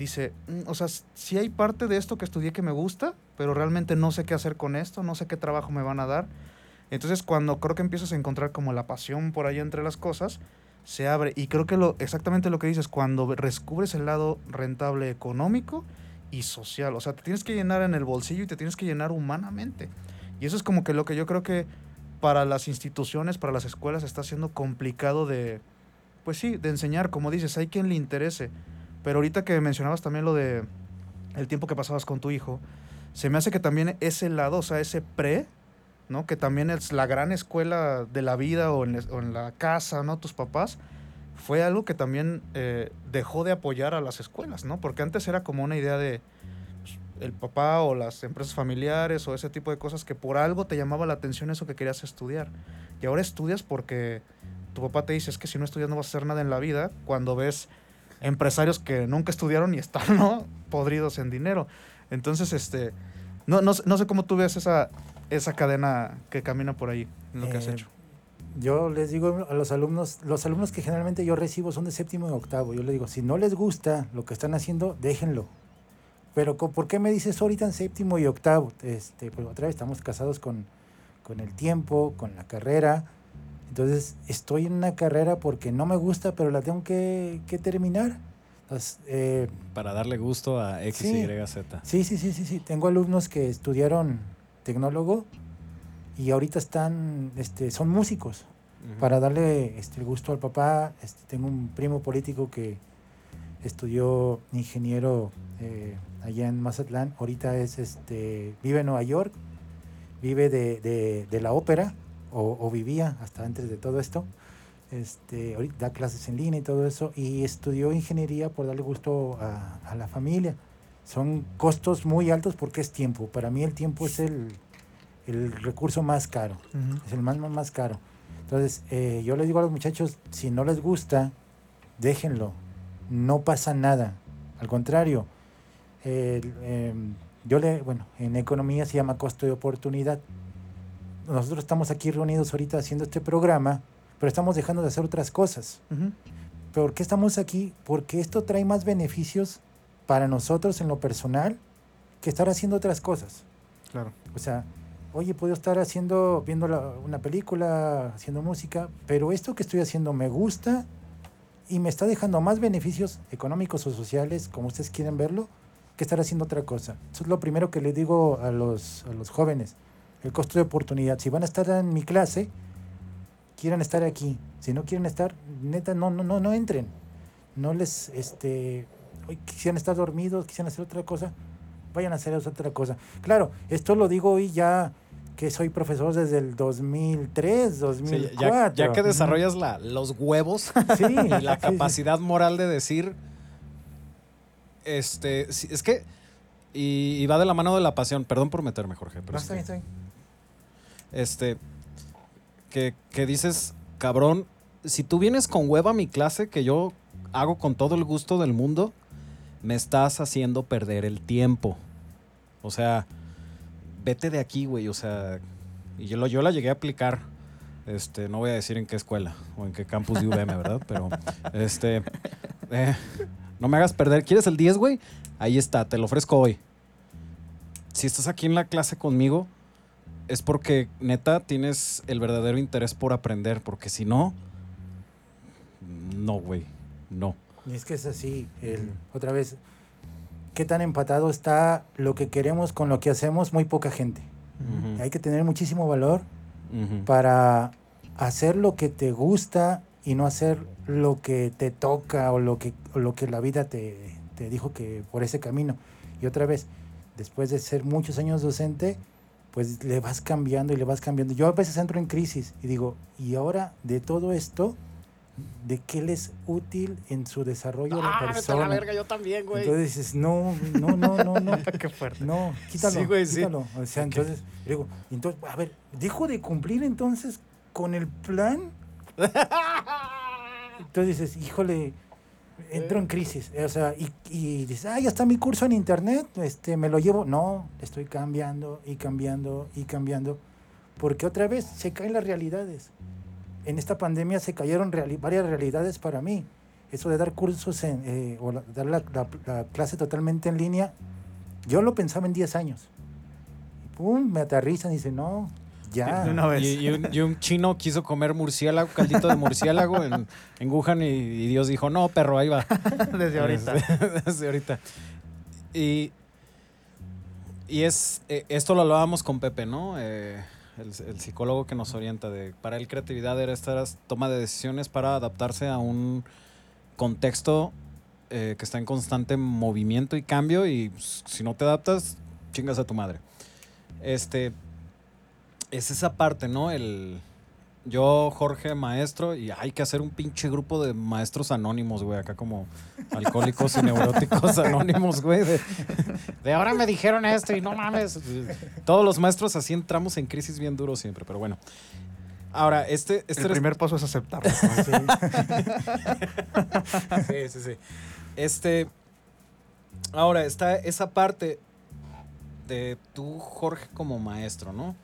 dice, "Mm, o sea, si hay parte de esto que estudié que me gusta, pero realmente no sé qué hacer con esto, no sé qué trabajo me van a dar. Entonces cuando creo que empiezas a encontrar como la pasión por ahí entre las cosas, se abre. Y creo que lo, exactamente lo que dices, cuando descubres el lado rentable económico y social, o sea, te tienes que llenar en el bolsillo y te tienes que llenar humanamente. Y eso es como que lo que yo creo que para las instituciones, para las escuelas, está siendo complicado de, pues sí, de enseñar. Como dices, hay quien le interese. Pero ahorita que mencionabas también lo de el tiempo que pasabas con tu hijo, se me hace que también ese lado, o sea, ese pre, ¿no? Que también es la gran escuela de la vida o en, la casa, ¿no? Tus papás, fue algo que también eh, dejó de apoyar a las escuelas, ¿no? Porque antes era como una idea de pues, el papá o las empresas familiares o ese tipo de cosas que por algo te llamaba la atención eso que querías estudiar. Y ahora estudias porque tu papá te dice es que si no estudias no vas a hacer nada en la vida cuando ves empresarios que nunca estudiaron y están ¿no? podridos en dinero. Entonces, este, no, no, sé- no sé cómo tú ves esa, esa cadena que camina por ahí, en lo que has Eh, hecho. Yo les digo a los alumnos, los alumnos que generalmente yo recibo son de séptimo y octavo. Yo les digo, si no les gusta lo que están haciendo, déjenlo. Pero ¿por qué me dices ahorita en séptimo y octavo? Este, pues otra vez estamos casados con, con el tiempo, con la carrera. Entonces estoy en una carrera porque no me gusta, pero la tengo que, que terminar. Entonces, eh, Para darle gusto a X, Sí. Y, Z. Sí, sí, sí, sí, sí. Tengo alumnos que estudiaron tecnólogo y ahorita están, este, son músicos. Para darle este, el gusto al papá, este, tengo un primo político que estudió ingeniero eh, allá en Mazatlán, ahorita es, este, vive en Nueva York, vive de, de, de la ópera, o, o, vivía hasta antes de todo esto. Este, ahorita da clases en línea y todo eso, y estudió ingeniería por darle gusto a, a la familia. Son costos muy altos porque es tiempo. Para mí el tiempo es el, el recurso más caro, uh -huh. es el más, más, más caro. Entonces, eh, yo les digo a los muchachos, si no les gusta, déjenlo, no pasa nada. Al contrario, eh, eh, yo le, bueno, en economía se llama costo de oportunidad. Nosotros estamos aquí reunidos ahorita haciendo este programa, pero estamos dejando de hacer otras cosas. Uh -huh. ¿Por qué estamos aquí? Porque esto trae más beneficios para nosotros en lo personal que estar haciendo otras cosas. Claro. O sea, oye, puedo estar haciendo, viendo la, una película, haciendo música, pero esto que estoy haciendo me gusta y me está dejando más beneficios económicos o sociales, como ustedes quieren verlo, que estar haciendo otra cosa. Eso es lo primero que les digo a los, a los jóvenes, el costo de oportunidad. Si van a estar en mi clase, quieran estar aquí. Si no quieren estar, neta, no, no, no, no entren. No les, este, quisieran estar dormidos, quisieran hacer otra cosa, vayan a hacer otra cosa. Claro, esto lo digo hoy ya que soy profesor desde el 2003, 2004. Sí, ya, ya, que desarrollas la, los huevos sí, y la capacidad sí, moral de decir, este, es que, y, y, va de la mano de la pasión, perdón por meterme, Jorge, pero no, está bien. Este, que, que dices, cabrón, si tú vienes con hueva a mi clase, que yo hago con todo el gusto del mundo, me estás haciendo perder el tiempo. O sea, vete de aquí, güey. O sea, y yo, yo la llegué a aplicar. Este, no voy a decir en qué escuela o en qué campus de UVM, ¿verdad? Pero, este, eh, no me hagas perder. ¿Quieres el 10, güey? Ahí está, te lo ofrezco hoy. Si estás aquí en la clase conmigo, es porque neta tienes el verdadero interés por aprender, porque si no, no, güey, no. Y es que es así, el, otra vez, qué tan empatado está lo que queremos con lo que hacemos, muy poca gente. Uh -huh. Hay que tener muchísimo valor uh -huh. para hacer lo que te gusta y no hacer lo que te toca o lo que, o lo que la vida te, te dijo que por ese camino. Y otra vez, después de ser muchos años docente, pues le vas cambiando y le vas cambiando. Yo a veces entro en crisis y digo, y ahora de todo esto, de qué les es útil en su desarrollo de ah, la persona. la verga, yo también, güey. Entonces dices, no, no, no, no, no. qué fuerte. No, quítalo, sí, güey, quítalo. Sí. O sea, okay. entonces, digo, entonces, a ver, dejo de cumplir entonces con el plan. entonces dices, híjole, entro en crisis. O sea, y, y dices, ah, ya está mi curso en internet, este, me lo llevo. No, estoy cambiando y cambiando y cambiando. Porque otra vez se caen las realidades en esta pandemia se cayeron reali varias realidades para mí. Eso de dar cursos en, eh, o la, dar la, la, la, clase totalmente en línea, yo lo pensaba en 10 años. Y pum, me aterrizan y dicen, no, ya. Una vez. Y, y, un, y, un, chino quiso comer murciélago, caldito de murciélago en, en Wuhan y, y, Dios dijo, no, perro, ahí va. Desde ahorita. Desde, desde ahorita. Y, y es, eh, esto lo hablábamos con Pepe, ¿no? Eh, el, el, psicólogo que nos orienta de para él creatividad era esta toma de decisiones para adaptarse a un contexto eh, que está en constante movimiento y cambio y pues, si no te adaptas chingas a tu madre este es esa parte no el yo Jorge maestro y hay que hacer un pinche grupo de maestros anónimos güey acá como alcohólicos y neuróticos anónimos güey de, de, ahora me dijeron esto y no mames. Todos los maestros así entramos en crisis bien duro siempre pero bueno. Ahora este, este el primer paso es aceptarlo sí, sí, sí. Este ahora está esa parte de tú Jorge como maestro no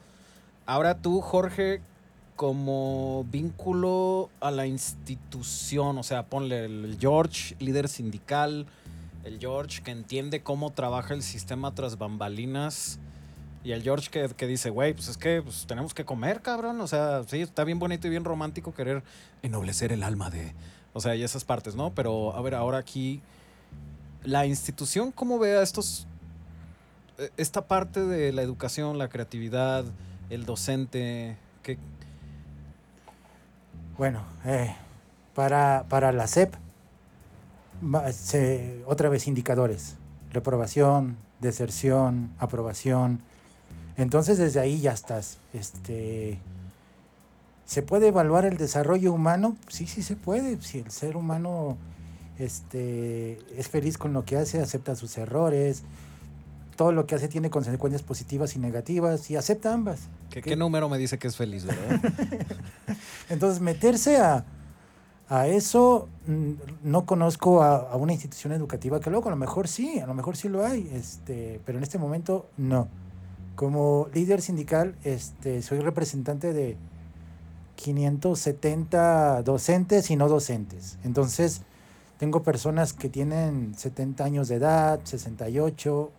ahora tú Jorge como vínculo a la institución, o sea, ponle el George, líder sindical, el George que entiende cómo trabaja el sistema tras bambalinas, y el George que, que dice, güey, pues es que pues, tenemos que comer, cabrón, o sea, sí, está bien bonito y bien romántico querer ennoblecer el alma de, o sea, y esas partes, ¿no? Pero, a ver, ahora aquí, la institución, ¿cómo ve a estos, esta parte de la educación, la creatividad, el docente? ¿Qué? Bueno, eh, para, para la SEP, se- otra vez indicadores. Reprobación, deserción, aprobación. Entonces desde ahí ya estás. Este, ¿Se puede evaluar el desarrollo humano? Sí, sí se puede. Si el ser humano este, es feliz con lo que hace, acepta sus errores, todo lo que hace tiene consecuencias positivas y negativas y acepta ambas. ¿Qué, ¿Qué? qué número me dice que es feliz, verdad? Entonces, meterse a, a eso, mm, no conozco a, a una institución educativa que luego a lo mejor sí, a lo mejor sí lo hay, este, pero en este momento no. Como líder sindical, este, soy representante de 570 docentes y no docentes. Entonces, tengo personas que tienen 70 años de edad, 68,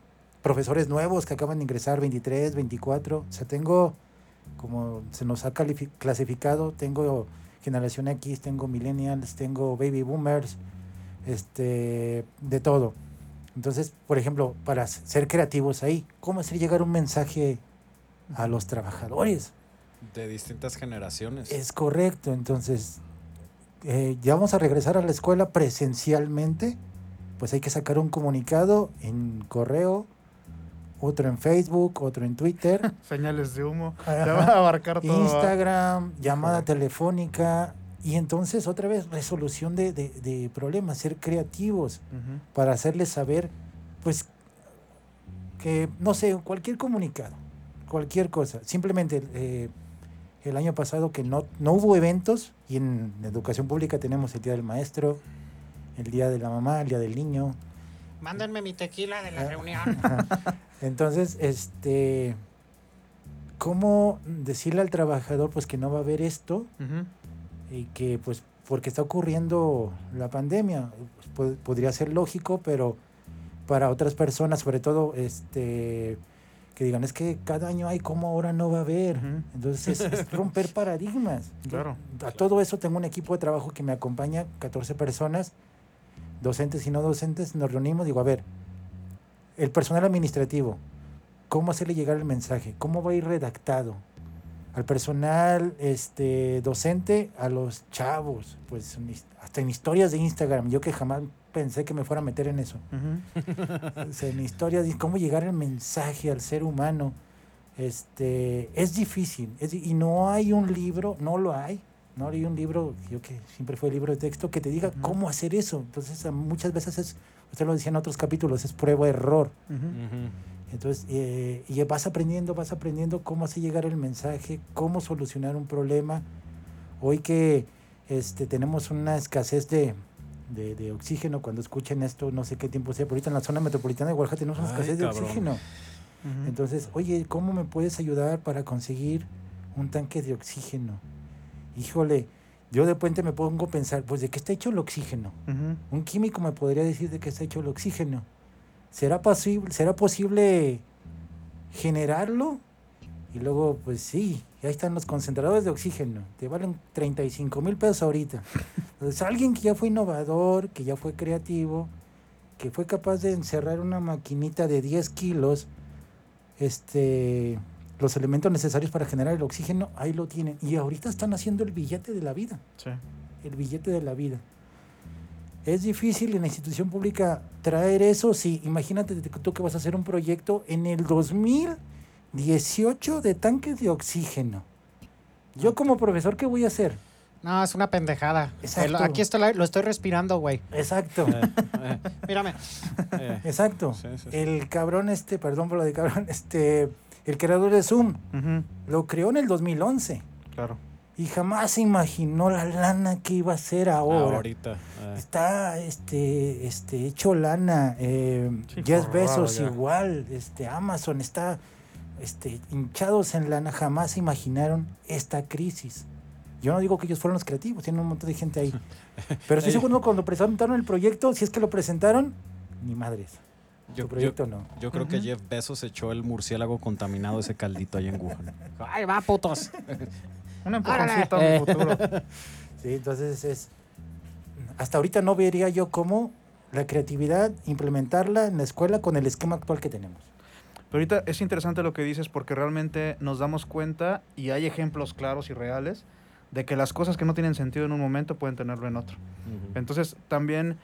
profesores nuevos que acaban de ingresar 23, 24. O sea, tengo como se nos ha clasificado, tengo generación X, tengo millennials, tengo baby boomers, este, de todo. Entonces, por ejemplo, para ser creativos ahí, ¿cómo hacer llegar un mensaje a los trabajadores? De distintas generaciones. Es correcto, entonces, eh, ya vamos a regresar a la escuela presencialmente, pues hay que sacar un comunicado en correo, otro en Facebook, otro en Twitter. Señales de humo. Ya va a abarcar todo. Instagram, llamada telefónica y entonces otra vez resolución de, de- de problemas, ser creativos para hacerles saber, pues, que, no sé, cualquier comunicado, cualquier cosa. Simplemente eh, el año pasado que no, no hubo eventos y en educación pública tenemos el Día del Maestro, el Día de la Mamá, el Día del Niño, Mándenme mi tequila de la Ah. reunión. Entonces, este, ¿cómo decirle al trabajador pues que no va a haber esto y que pues porque está ocurriendo la pandemia? Pues, pod- podría ser lógico, pero para otras personas, sobre todo, este, que digan, es que cada año hay, ¿cómo ahora no va a haber? Entonces, es, es romper paradigmas. Claro. A todo eso tengo un equipo de trabajo que me acompaña, 14 personas, docentes y no docentes, nos reunimos, digo, a ver, el personal administrativo, ¿cómo hacerle llegar el mensaje? ¿Cómo va a ir redactado? Al personal este, docente, a los chavos, pues hasta en historias de Instagram, yo que jamás pensé que me fuera a meter en eso. Ujú. O sea, en historias cómo llegar el mensaje al ser humano. Este, es difícil. es y no hay un libro, no lo hay. No hay un libro, yo que siempre fue libro de texto, que te diga cómo hacer eso. Entonces, muchas veces es, usted lo decía en otros capítulos, es prueba-error. Entonces, eh, y vas aprendiendo, vas aprendiendo cómo hacer llegar el mensaje, cómo solucionar un problema. Hoy que este, tenemos una escasez de, de, de oxígeno, cuando escuchen esto, no sé qué tiempo sea, pero ahorita en la zona metropolitana de Oaxaca tenemos una Ay, escasez de oxígeno. Entonces, oye, ¿cómo me puedes ayudar para conseguir un tanque de oxígeno? Híjole, yo de repente me pongo a pensar, pues, ¿de qué está hecho el oxígeno? Un químico me podría decir de qué está hecho el oxígeno. ¿Será, posible, ¿Será posible generarlo? Y luego, pues sí, ahí están los concentradores de oxígeno. Te valen 35 mil pesos ahorita. Entonces, alguien que ya fue innovador, que ya fue creativo, que fue capaz de encerrar una maquinita de 10 kilos, este, los elementos necesarios para generar el oxígeno, ahí lo tienen. Y ahorita están haciendo el billete de la vida Sí. el billete de la vida. Es difícil en la institución pública traer eso, sí. Imagínate que tú que vas a hacer un proyecto en el 2018 de tanques de oxígeno. Yo como profesor, ¿qué voy a hacer? No, es una pendejada. Exacto. Aquí estoy, lo estoy respirando, güey. Exacto, Eh, eh, Mírame. eh. exacto. Sí, sí, sí. El cabrón este, perdón por lo de cabrón, este, el creador de Zoom, lo creó en el 2011 Claro. y jamás se imaginó la lana que iba a ser ahora. Ahorita. eh. Está este, este hecho lana, eh, Sí, Jeff Bezos igual, este Amazon está este, hinchados en lana, jamás se imaginaron esta crisis. Yo no digo que ellos fueron los creativos, tienen un montón de gente ahí. Pero estoy seguro cuando presentaron el proyecto, si es que lo presentaron, ni madres. Yo, tu proyecto no. yo creo que. Jeff Bezos echó el murciélago contaminado ese caldito ahí en Wuhan. Ay, va, putos. Un empujoncito a mi futuro. Sí, entonces es. Hasta ahorita no vería yo cómo la creatividad implementarla en la escuela con el esquema actual que tenemos. Pero ahorita es interesante lo que dices porque realmente nos damos cuenta y hay ejemplos claros y reales de que las cosas que no tienen sentido en un momento pueden tenerlo en otro. Entonces, también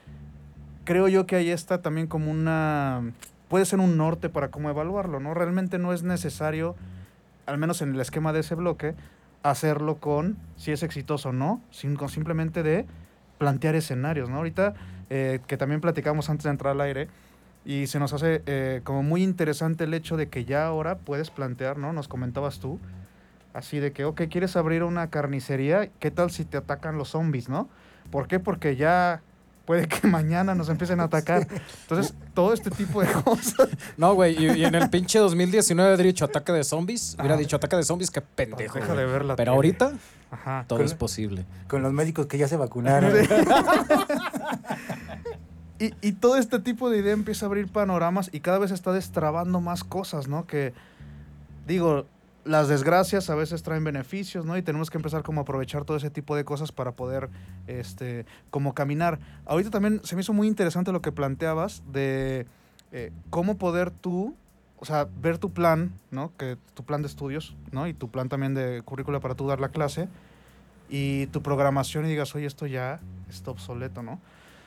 creo yo que ahí está también como una... puede ser un norte para cómo evaluarlo, ¿no? Realmente no es necesario, al menos en el esquema de ese bloque, hacerlo con si es exitoso o no, sino simplemente de plantear escenarios, ¿no? Ahorita, eh, que también platicamos antes de entrar al aire, y se nos hace eh, como muy interesante el hecho de que ya ahora puedes plantear, ¿no? Nos comentabas tú, así de que, ok, quieres abrir una carnicería, ¿qué tal si te atacan los zombies, ¿no? ¿Por qué? Porque ya puede que mañana nos empiecen a atacar. Entonces, todo este tipo de cosas. No, güey, y, y en el pinche 2019 hubiera dicho ataque de zombies. Hubiera Ajá. dicho ataque de zombies, qué pendejo. Deja de ver la Pero tele. ahorita Ajá. todo Con- es posible. Con los médicos que ya se vacunaron. Y, y todo este tipo de idea empieza a abrir panoramas y cada vez está destrabando más cosas, ¿no? Que, digo, las desgracias a veces traen beneficios, ¿no? Y tenemos que empezar como a aprovechar todo ese tipo de cosas para poder, este, como caminar. Ahorita también se me hizo muy interesante lo que planteabas de eh, cómo poder tú, o sea, ver tu plan, ¿no? Que tu plan de estudios, ¿no? Y tu plan también de currícula para tú dar la clase y tu programación y digas, oye, esto ya está obsoleto, ¿no?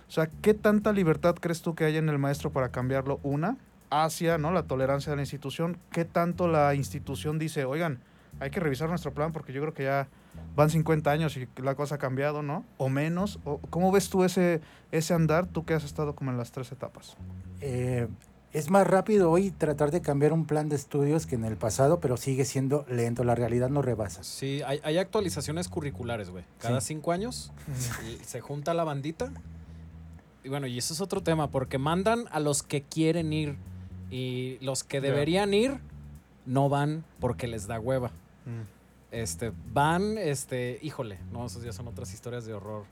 O sea, ¿qué tanta libertad crees tú que hay en el maestro para cambiarlo? Una, hacia ¿no? la tolerancia de la institución. ¿Qué tanto la institución dice, oigan, hay que revisar nuestro plan porque yo creo que ya van 50 años y la cosa ha cambiado, ¿no? O menos. O, ¿Cómo ves tú ese, ese andar, tú que has estado como en las tres etapas? Eh, es más rápido hoy tratar de cambiar un plan de estudios que en el pasado, pero sigue siendo lento. La realidad no rebasa. Sí, hay, hay actualizaciones curriculares, güey. Cada Sí. cinco años y se junta la bandita. Y bueno, y eso es otro tema, porque mandan a los que quieren ir y los que deberían ir no van porque les da hueva. Este, van, este, híjole, no, esos ya son otras historias de horror.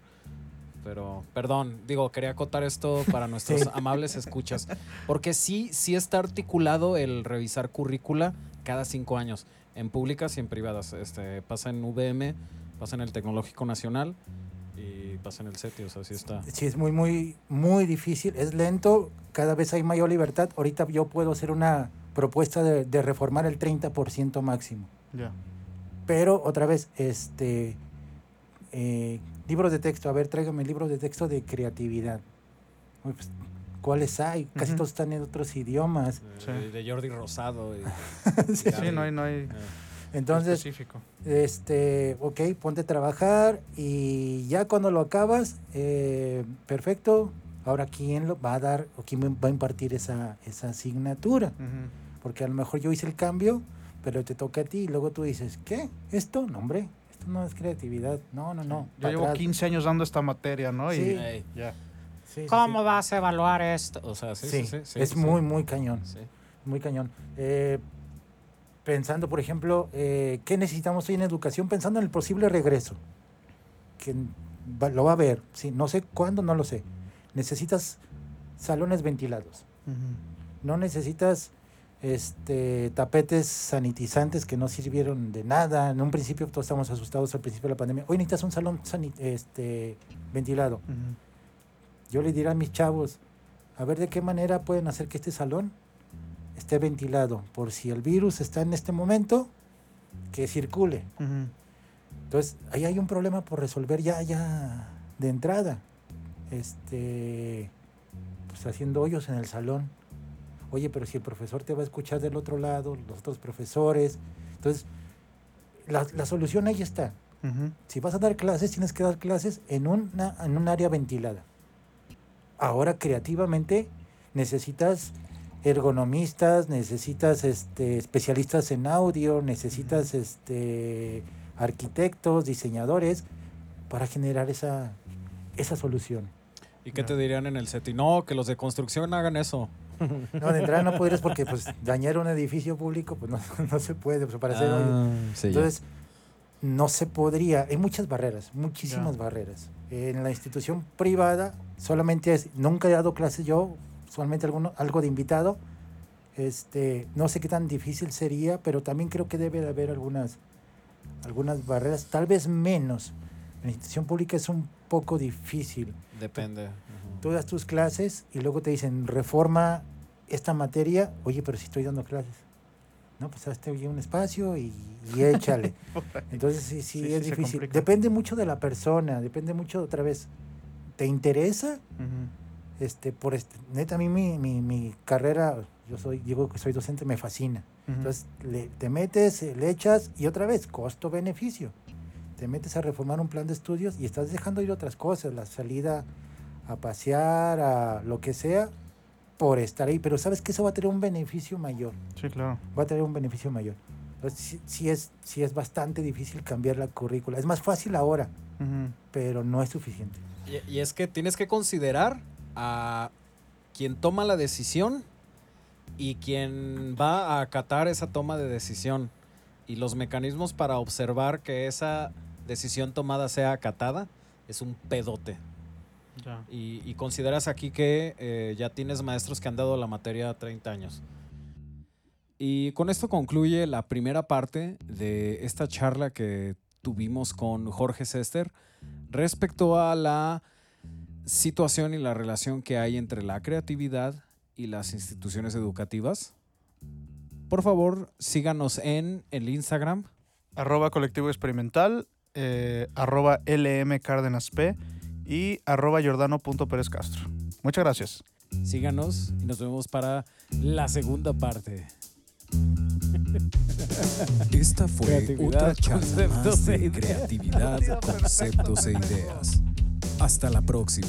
Pero, perdón, digo, quería acotar esto para nuestros Sí. amables escuchas. Porque sí, sí está articulado el revisar currícula cada cinco años, en públicas y en privadas. Este, pasa en VM, pasa en el Tecnológico Nacional y pasa en el CETI, o sea, sí está. Sí, es muy, muy, muy difícil. Es lento. Cada vez hay mayor libertad. Ahorita yo puedo hacer una propuesta de, de reformar el 30% máximo. Ya. Pero otra vez, este eh, libros de texto, a ver, tráigame libros de texto de creatividad. Uy, pues, ¿Cuáles hay? Casi todos están en otros idiomas. Sí. De, de Jordi Rosado. y- Sí. Sí, no hay, no hay eh. Entonces, específico. este, ok, ponte a trabajar y ya cuando lo acabas, eh, perfecto. Ahora, ¿quién lo va a dar o quién va a impartir esa, esa asignatura? Porque a lo mejor yo hice el cambio, pero te toca a ti y luego tú dices, ¿qué? ¿Esto? No, hombre, esto no es creatividad. No, no, no. Yo llevo atrás. 15 años dando esta materia, ¿no? Y Sí. Ey. ya. Sí, ¿Cómo sí. vas a evaluar esto? O sea, sí, Sí, sí, sí, sí, es sí. muy, muy cañón, Sí. muy cañón. Eh, pensando, por ejemplo, eh, ¿qué necesitamos hoy en educación? Pensando en el posible regreso, que va- lo va a haber, sí, no sé cuándo, no lo sé. Necesitas salones ventilados, no necesitas este tapetes sanitizantes que no sirvieron de nada. En un principio todos estamos asustados al principio de la pandemia. Hoy necesitas un salón este, ventilado. Yo le diré a mis chavos, a ver de qué manera pueden hacer que este salón esté ventilado, por si el virus está en este momento, que circule. Entonces, ahí hay un problema por resolver ya, ya de entrada. Este, pues haciendo hoyos en el salón. Oye, pero si el profesor te va a escuchar del otro lado, los otros profesores. Entonces, la, la solución ahí está. Si vas a dar clases, tienes que dar clases en, una, en un área ventilada. Ahora, creativamente, necesitas ergonomistas, necesitas este, especialistas en audio, necesitas este, arquitectos, diseñadores, para generar esa, esa solución. ¿Y qué te dirían en el CETI? No, que los de construcción hagan eso. No, de entrada no podrías porque pues, dañar un edificio público pues, no, no se puede. pues, para hacer. Ah, sí, ya. Entonces, no se podría, hay muchas barreras, muchísimas Ya. barreras. En la institución privada solamente es, nunca he dado clases yo, solamente alguno, algo de invitado. Este, no sé qué tan difícil sería, pero también creo que debe de haber algunas, algunas barreras, tal vez menos. En la institución pública es un poco difícil. Depende. Tú das tus clases y luego te dicen reforma esta materia, oye, pero si estoy dando clases. No, pues hazte un espacio y, y échale. Entonces sí, sí, Sí, sí es difícil. Depende mucho de la persona, depende mucho otra vez. ¿Te interesa? Ujú. Este, por este, neta, a mí mi, mi, mi carrera, yo soy, digo que soy docente, me fascina. Entonces le, te metes, eh, le echas y otra vez, costo-beneficio. Te metes a reformar un plan de estudios y estás dejando ir otras cosas, la salida a pasear, a lo que sea, por estar ahí. Pero sabes que eso va a tener un beneficio mayor, Sí, claro. va a tener un beneficio mayor. Entonces sí, sí es, sí es bastante difícil cambiar la currícula. Es más fácil ahora, pero no es suficiente. Y, y es que tienes que considerar a quien toma la decisión y quien va a acatar esa toma de decisión y los mecanismos para observar que esa decisión tomada sea acatada es un pedote. Ya. Y, y consideras aquí que eh, ya tienes maestros que han dado la materia 30 años. Y con esto concluye la primera parte de esta charla que tuvimos con Jorge Sester respecto a la situación y la relación que hay entre la creatividad y las instituciones educativas. Por favor, síganos en el Instagram. Arroba colectivo experimental, eh, arroba LM Cárdenas P y arroba Jordano.Pérez Castro. Muchas gracias. Síganos y nos vemos para la segunda parte. Esta fue Creatividad, otra charla más e de ideas. creatividad, conceptos e ideas. Hasta la próxima.